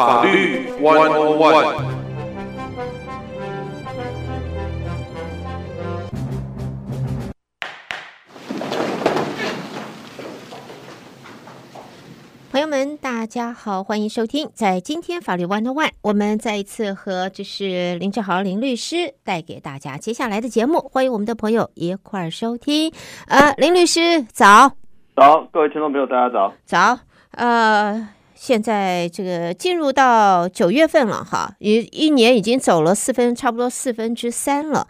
法律 One On One。朋友们，大家好，欢迎收听。在今天法律 One On One，我们再一次和这是林志豪林律师带给大家接下来的节目，欢迎我们的朋友一块儿收听。呃，林律师早，早，各位听众朋友，大家早，早，呃。现在这个进入到九月份了哈，一一年已经走了四分，差不多四分之三了。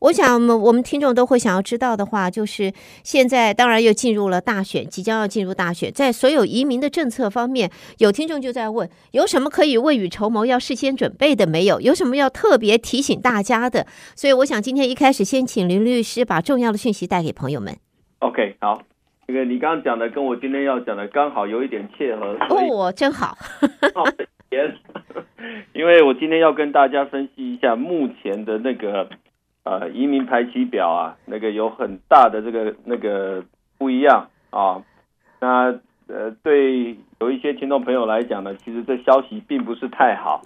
我想我们听众都会想要知道的话，就是现在当然又进入了大选，即将要进入大选，在所有移民的政策方面，有听众就在问，有什么可以未雨绸缪、要事先准备的没有？有什么要特别提醒大家的？所以我想今天一开始先请林律师把重要的讯息带给朋友们。OK，好。这个你刚刚讲的跟我今天要讲的刚好有一点切合哦，真好。因为我今天要跟大家分析一下目前的那个呃移民排期表啊，那个有很大的这个那个不一样啊。那呃对有一些听众朋友来讲呢，其实这消息并不是太好，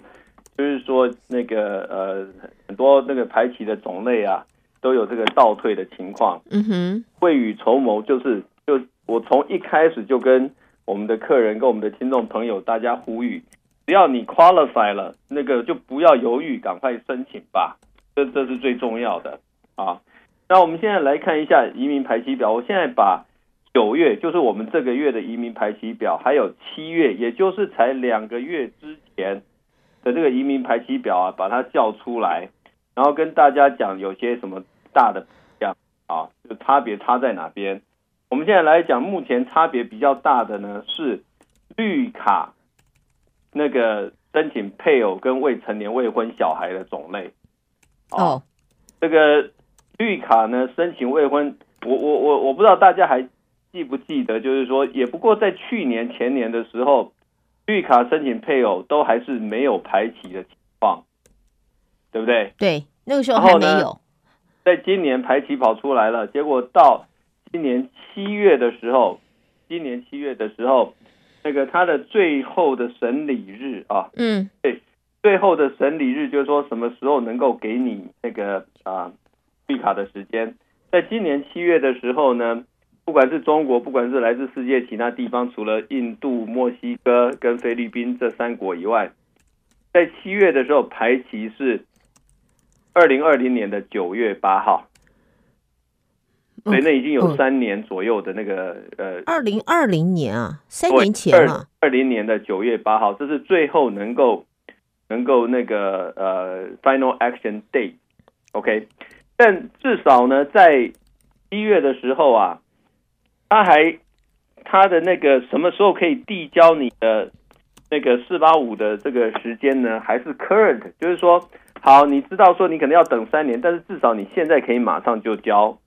就是说那个呃很多那个排期的种类啊都有这个倒退的情况。嗯哼，未雨绸缪就是。就我从一开始就跟我们的客人、跟我们的听众朋友大家呼吁，只要你 qualify 了，那个就不要犹豫，赶快申请吧，这这是最重要的啊。那我们现在来看一下移民排期表，我现在把九月，就是我们这个月的移民排期表，还有七月，也就是才两个月之前的这个移民排期表啊，把它叫出来，然后跟大家讲有些什么大的不一样啊，就差别差在哪边。我们现在来讲，目前差别比较大的呢是绿卡那个申请配偶跟未成年未婚小孩的种类。哦，这个绿卡呢申请未婚，我我我我不知道大家还记不记得，就是说，也不过在去年前年的时候，绿卡申请配偶都还是没有排期的情况，对不对？对，那个时候还没有。在今年排期跑出来了，结果到。今年七月的时候，今年七月的时候，那个他的最后的审理日啊，嗯，对，最后的审理日就是说什么时候能够给你那个啊绿卡的时间，在今年七月的时候呢，不管是中国，不管是来自世界其他地方，除了印度、墨西哥跟菲律宾这三国以外，在七月的时候排期是二零二零年的九月八号。所以那已经有三年左右的那个呃，二零二零年啊，三年前啊，二零年的九月八号，这是最后能够能够那个呃 final action date，OK，但至少呢，在一月的时候啊，他还他的那个什么时候可以递交你的那个四八五的这个时间呢？还是 current，就是说，好，你知道说你可能要等三年，但是至少你现在可以马上就交。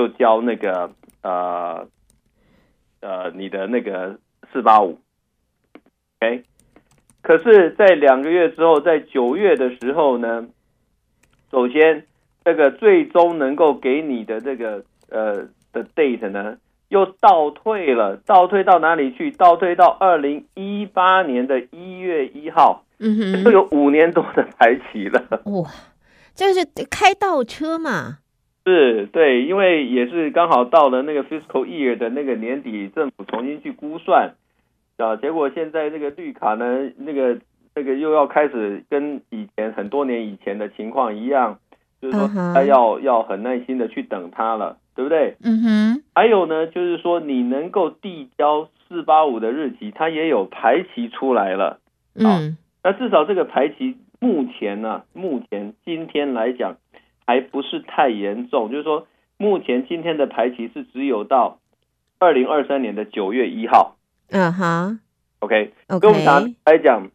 就交那个呃呃你的那个四八五，OK，可是，在两个月之后，在九月的时候呢，首先这个最终能够给你的这个呃的 date 呢，又倒退了，倒退到哪里去？倒退到二零一八年的一月一号，嗯哼，都有五年多的排期了。哇，就是开倒车嘛？是对，因为也是刚好到了那个 fiscal year 的那个年底，政府重新去估算啊，结果现在这个绿卡呢，那个那个又要开始跟以前很多年以前的情况一样，就是说他要、uh huh. 要很耐心的去等他了，对不对？嗯哼、uh。还有呢，就是说你能够递交四八五的日期，它也有排期出来了。嗯、uh，huh. 那至少这个排期目前呢，目前今天来讲。还不是太严重，就是说，目前今天的排期是只有到二零二三年的九月一号。嗯哼，OK，跟我们打来讲，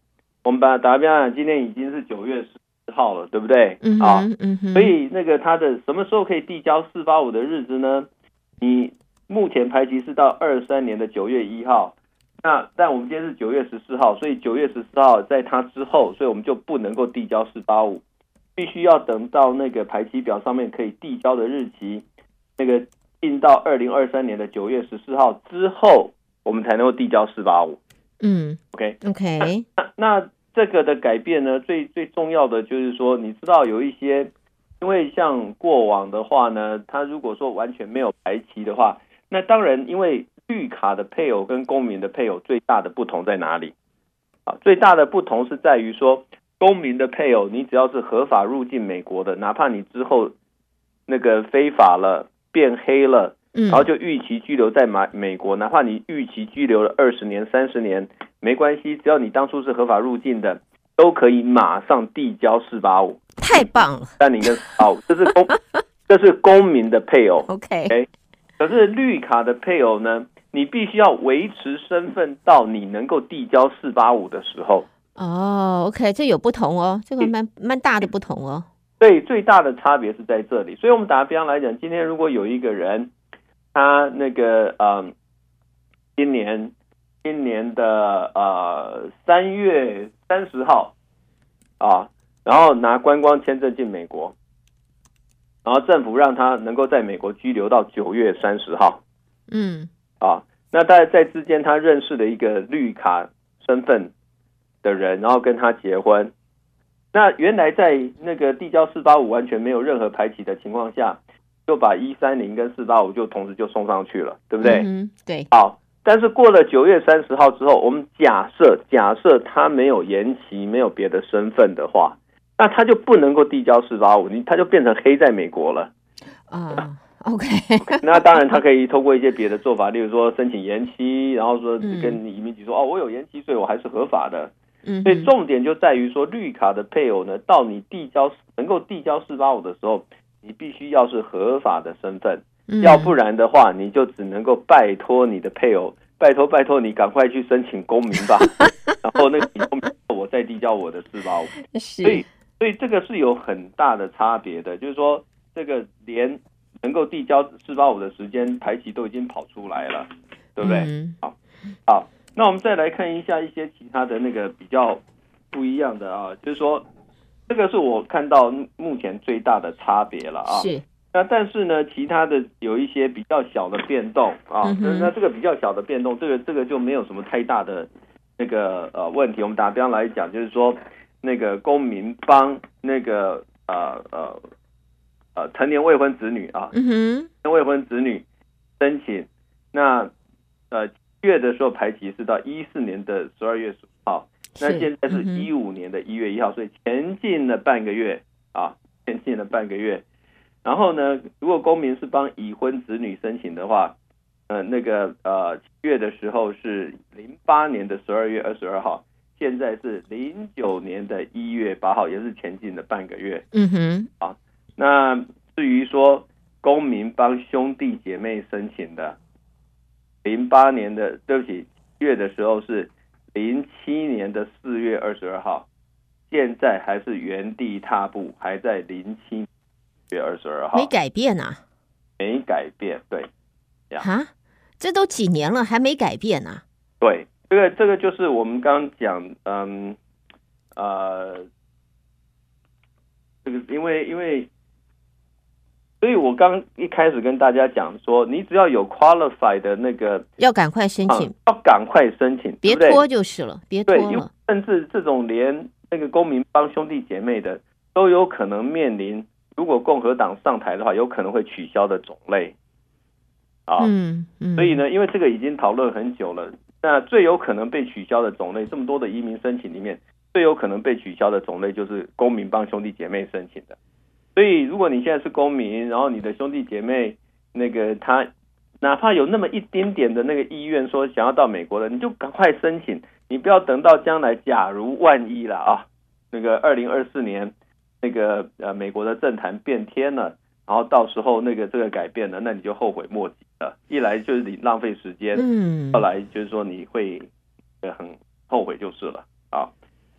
我们把打比方讲，今天已经是九月十号了，对不对？啊，所以那个他的什么时候可以递交四八五的日子呢？你目前排期是到二三年的九月一号，那但我们今天是九月十四号，所以九月十四号在他之后，所以我们就不能够递交四八五。必须要等到那个排期表上面可以递交的日期，那个定到二零二三年的九月十四号之后，我们才能够递交四八五。嗯，OK OK，那那这个的改变呢，最最重要的就是说，你知道有一些，因为像过往的话呢，他如果说完全没有排期的话，那当然因为绿卡的配偶跟公民的配偶最大的不同在哪里？啊，最大的不同是在于说，公民的配偶，你只要是合法入境美国的，哪怕你之后那个非法了、变黑了，然后就逾期拘留在美美国，哪怕你逾期拘留了二十年、三十年，没关系，只要你当初是合法入境的，都可以马上递交四八五。太棒了！但你跟四八五，这是公，这是公民的配偶。OK，okay? 可是绿卡的配偶呢？你必须要维持身份到你能够递交四八五的时候。哦，OK，这有不同哦，这个蛮蛮大的不同哦。对，最大的差别是在这里。所以，我们打个比方来讲，今天如果有一个人，他那个呃，今年今年的呃三月三十号啊，然后拿观光签证进美国，然后政府让他能够在美国居留到九月三十号。嗯。啊，那在在之间，他认识的一个绿卡身份的人，然后跟他结婚。那原来在那个递交四八五完全没有任何排期的情况下，就把一三零跟四八五就同时就送上去了，对不对？嗯，对。好，但是过了九月三十号之后，我们假设假设他没有延期，没有别的身份的话，那他就不能够递交四八五，你他就变成黑在美国了啊。OK，那当然，他可以透过一些别的做法，例如说申请延期，然后说跟移民局说、嗯、哦，我有延期，所以我还是合法的。嗯，所以重点就在于说，绿卡的配偶呢，到你递交能够递交四八五的时候，你必须要是合法的身份，嗯、要不然的话，你就只能够拜托你的配偶，拜托拜托你赶快去申请公民吧，然后那个公民我再递交我的四八五。所以，所以这个是有很大的差别的，就是说这个连。能够递交四八五的时间排期都已经跑出来了，对不对？嗯、好，好，那我们再来看一下一些其他的那个比较不一样的啊，就是说，这个是我看到目前最大的差别了啊。是。那但是呢，其他的有一些比较小的变动啊。嗯、那这个比较小的变动，这个这个就没有什么太大的那个呃问题。我们打比方来讲，就是说那个公民帮那个呃呃。呃，成年未婚子女啊，嗯哼，未婚子女申请，那呃七月的时候排期是到一四年的十二月十五号，那现在是一五年的一月一号，所以前进了半个月啊，前进了半个月。然后呢，如果公民是帮已婚子女申请的话，呃，那个呃七月的时候是零八年的十二月二十二号，现在是零九年的一月八号，也是前进了半个月。嗯哼，啊。那至于说公民帮兄弟姐妹申请的，零八年的对不起月的时候是零七年的四月二十二号，现在还是原地踏步，还在零七月二十二号，没改变啊？没改变，对，啊，这都几年了还没改变啊？对，这个这个就是我们刚刚讲，嗯，呃，这个因为因为。所以我刚一开始跟大家讲说，你只要有 qualify 的那个，要赶快申请，要赶快申请，别拖就是了，别拖了。甚至这种连那个公民帮兄弟姐妹的都有可能面临，如果共和党上台的话，有可能会取消的种类。啊，嗯嗯。所以呢，因为这个已经讨论很久了，那最有可能被取消的种类，这么多的移民申请里面，最有可能被取消的种类就是公民帮兄弟姐妹申请的。所以，如果你现在是公民，然后你的兄弟姐妹那个他，哪怕有那么一丁点的那个意愿，说想要到美国的，你就赶快申请，你不要等到将来，假如万一了啊，那个二零二四年那个呃美国的政坛变天了，然后到时候那个这个改变了，那你就后悔莫及了。一来就是你浪费时间，嗯，二来就是说你会很后悔就是了啊。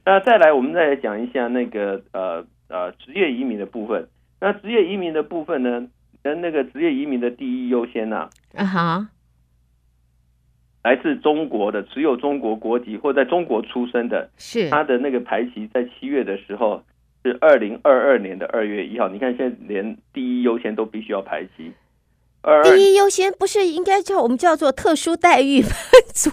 那再来，我们再来讲一下那个呃。呃，职业移民的部分，那职业移民的部分呢？跟那个职业移民的第一优先呐，啊哈，来自中国的持有中国国籍或在中国出生的，是他的那个排期在七月的时候是二零二二年的二月一号。你看现在连第一优先都必须要排期二二第一优先不是应该叫我们叫做特殊待遇吗？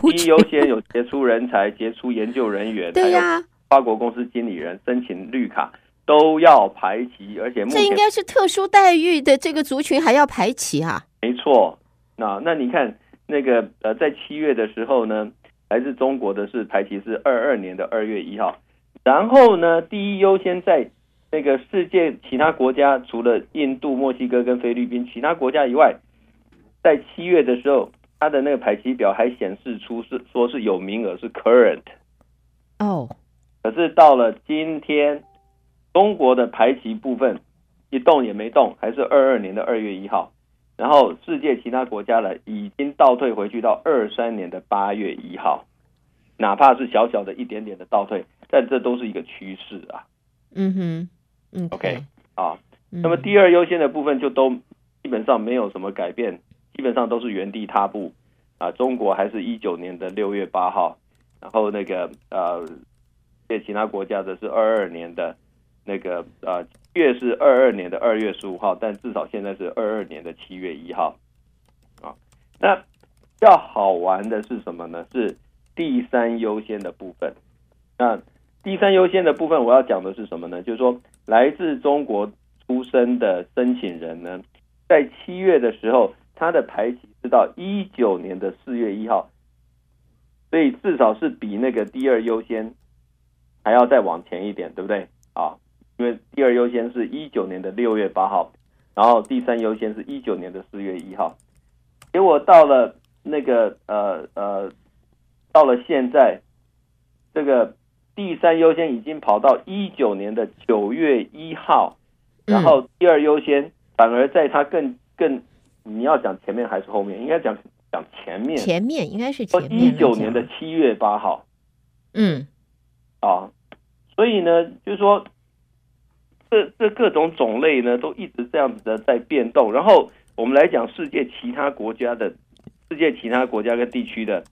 第一优先有杰出人才、杰出研究人员，对呀、啊，跨国公司经理人申请绿卡都要排齐，而且这应该是特殊待遇的这个族群还要排齐啊。没错，那那你看那个呃，在七月的时候呢，来自中国的是排齐是二二年的二月一号，然后呢，第一优先在那个世界其他国家，除了印度、墨西哥跟菲律宾其他国家以外，在七月的时候，他的那个排期表还显示出是说是有名额是 current 哦，可是到了今天，中国的排期部分一动也没动，还是二二年的二月一号。然后世界其他国家呢，已经倒退回去到二三年的八月一号，哪怕是小小的一点点的倒退，但这都是一个趋势啊。嗯哼，嗯，OK 啊，那么第二优先的部分就都基本上没有什么改变，基本上都是原地踏步啊。中国还是一九年的六月八号，然后那个呃，在其他国家的是二二年的那个呃。月是二二年的二月十五号，但至少现在是二二年的七月一号，啊，那比较好玩的是什么呢？是第三优先的部分。那第三优先的部分，我要讲的是什么呢？就是说，来自中国出生的申请人呢，在七月的时候，他的排期是到一九年的四月一号，所以至少是比那个第二优先还要再往前一点，对不对？啊。因为第二优先是一九年的六月八号，然后第三优先是一九年的四月一号，结果到了那个呃呃，到了现在，这个第三优先已经跑到一九年的九月一号，然后第二优先反而在它更更，你要讲前面还是后面？应该讲讲前面，前面应该是前面，一九年的七月八号，嗯，啊，所以呢，就是说。这这各种种类呢，都一直这样子的在变动。然后我们来讲世界其他国家的，世界其他国家跟地区的，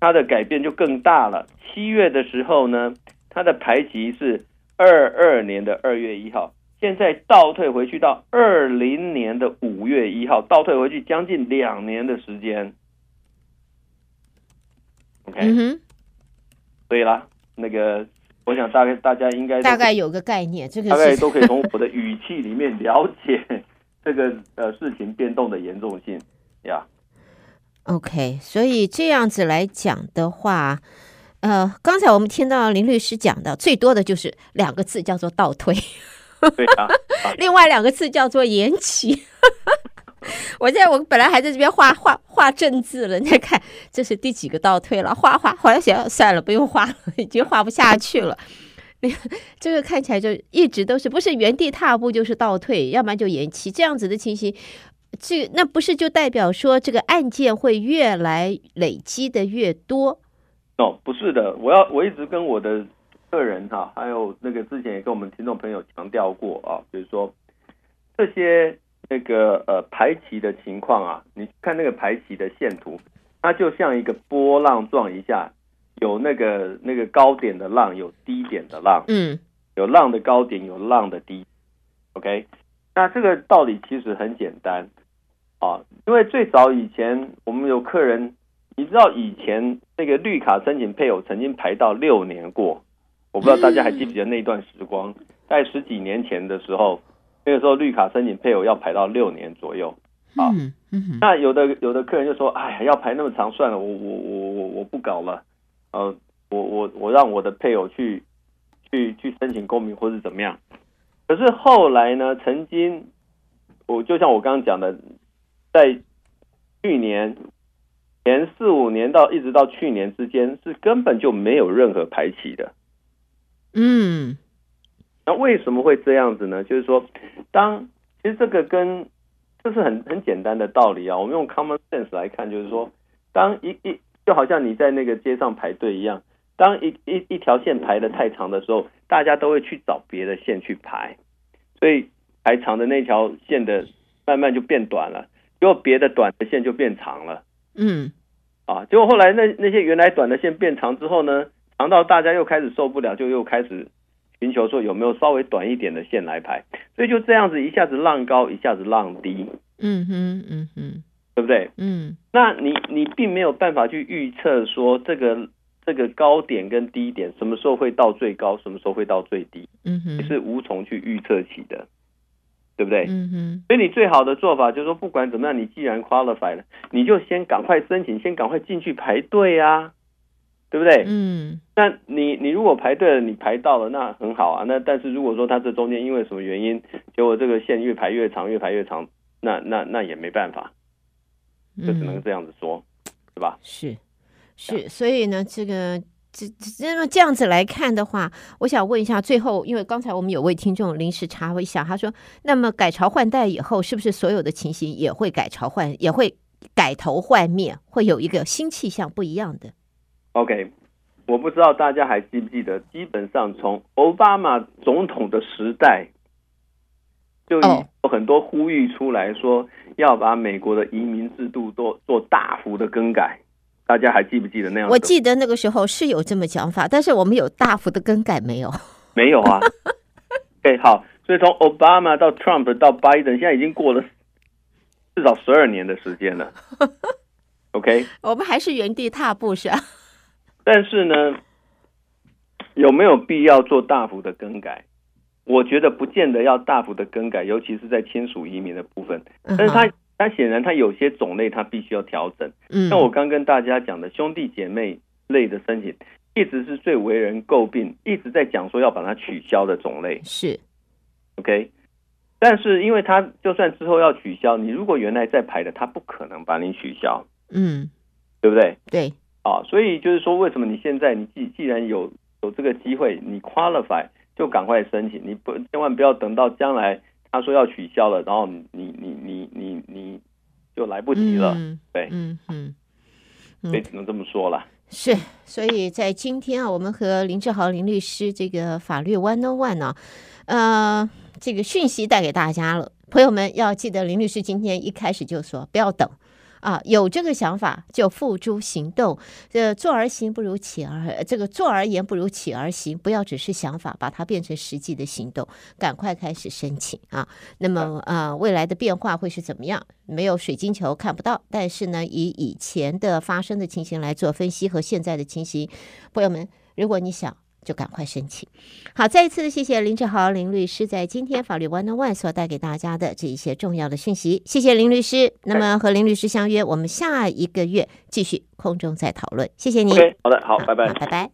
它的改变就更大了。七月的时候呢，它的排期是二二年的二月一号，现在倒退回去到二零年的五月一号，倒退回去将近两年的时间。OK，嗯，对啦，那个。我想大概大家应该大概有个概念，这个大概都可以从我的语气里面了解这个呃事情变动的严重性呀。Yeah. OK，所以这样子来讲的话，呃，刚才我们听到林律师讲的最多的就是两个字叫做倒退，对啊，另外两个字叫做延期。我现在我本来还在这边画画画正字了，你再看这是第几个倒退了？画画后来想算了，不用画了，已经画不下去了。那个这个看起来就一直都是不是原地踏步就是倒退，要不然就延期这样子的情形。这那不是就代表说这个案件会越来累积的越多？哦，不是的，我要我一直跟我的客人哈，还有那个之前也跟我们听众朋友强调过啊，就是说这些。那个呃排期的情况啊，你看那个排期的线图，它就像一个波浪状一下，有那个那个高点的浪，有低点的浪，嗯，有浪的高点，有浪的低，OK，那这个道理其实很简单啊，因为最早以前我们有客人，你知道以前那个绿卡申请配偶曾经排到六年过，我不知道大家还记不记得那段时光，在十几年前的时候。那个时候绿卡申请配偶要排到六年左右啊，嗯嗯、那有的有的客人就说：“哎呀，要排那么长，算了，我我我我我不搞了，呃，我我我让我的配偶去去去申请公民或是怎么样。”可是后来呢，曾经我就像我刚刚讲的，在去年前四五年到一直到去年之间，是根本就没有任何排期的，嗯。那为什么会这样子呢？就是说，当其实这个跟这是很很简单的道理啊。我们用 common sense 来看，就是说，当一一就好像你在那个街上排队一样，当一一一条线排的太长的时候，大家都会去找别的线去排，所以排长的那条线的慢慢就变短了，结果别的短的线就变长了。嗯，啊，结果后来那那些原来短的线变长之后呢，长到大家又开始受不了，就又开始。寻求说有没有稍微短一点的线来排，所以就这样子一下子浪高，一下子浪低，嗯哼，嗯哼，对不对？嗯，那你你并没有办法去预测说这个这个高点跟低点什么时候会到最高，什么时候会到最低，嗯哼，是无从去预测起的，对不对？嗯哼，所以你最好的做法就是说，不管怎么样，你既然 qualify 了，你就先赶快申请，先赶快进去排队啊。对不对？嗯，那你你如果排队了，你排到了，那很好啊。那但是如果说他这中间因为什么原因，结果这个线越排越长，越排越长，那那那也没办法，就只能这样子说，嗯、是吧？是是，所以呢，这个这这么这样子来看的话，我想问一下，最后，因为刚才我们有位听众临时插一下，他说，那么改朝换代以后，是不是所有的情形也会改朝换，也会改头换面，会有一个新气象不一样的？OK，我不知道大家还记不记得，基本上从奥巴马总统的时代，就有很多呼吁出来说要把美国的移民制度做做大幅的更改。大家还记不记得那样？我记得那个时候是有这么讲法，但是我们有大幅的更改没有？没有啊。OK，好，所以从奥巴马到 Trump 到拜登，现在已经过了至少十二年的时间了。OK，我们还是原地踏步是吧？但是呢，有没有必要做大幅的更改？我觉得不见得要大幅的更改，尤其是在亲属移民的部分。但是它它显然他有些种类他必须要调整。嗯像我刚跟大家讲的兄弟姐妹类的申请，一直是最为人诟病，一直在讲说要把它取消的种类。是，OK。但是因为他就算之后要取消，你如果原来在排的，他不可能把你取消。嗯，对不对？对。啊，所以就是说，为什么你现在你既既然有有这个机会，你 qualify 就赶快申请，你不千万不要等到将来他说要取消了，然后你你你你你你就来不及了，嗯、对，嗯嗯，所以只能这么说了。是，所以在今天啊，我们和林志豪林律师这个法律 One on One 呢，呃，这个讯息带给大家了，朋友们要记得，林律师今天一开始就说不要等。啊，有这个想法就付诸行动。这坐而行不如起而，这个坐而言不如起而行。不要只是想法，把它变成实际的行动。赶快开始申请啊！那么呃，未来的变化会是怎么样？没有水晶球看不到，但是呢，以以前的发生的情形来做分析和现在的情形，朋友们，如果你想。就赶快申请。好，再一次的谢谢林志豪林律师在今天法律 One on One 所带给大家的这一些重要的讯息。谢谢林律师。那么和林律师相约，我们下一个月继续空中再讨论。谢谢您。Okay, 好的，好，拜拜，拜拜。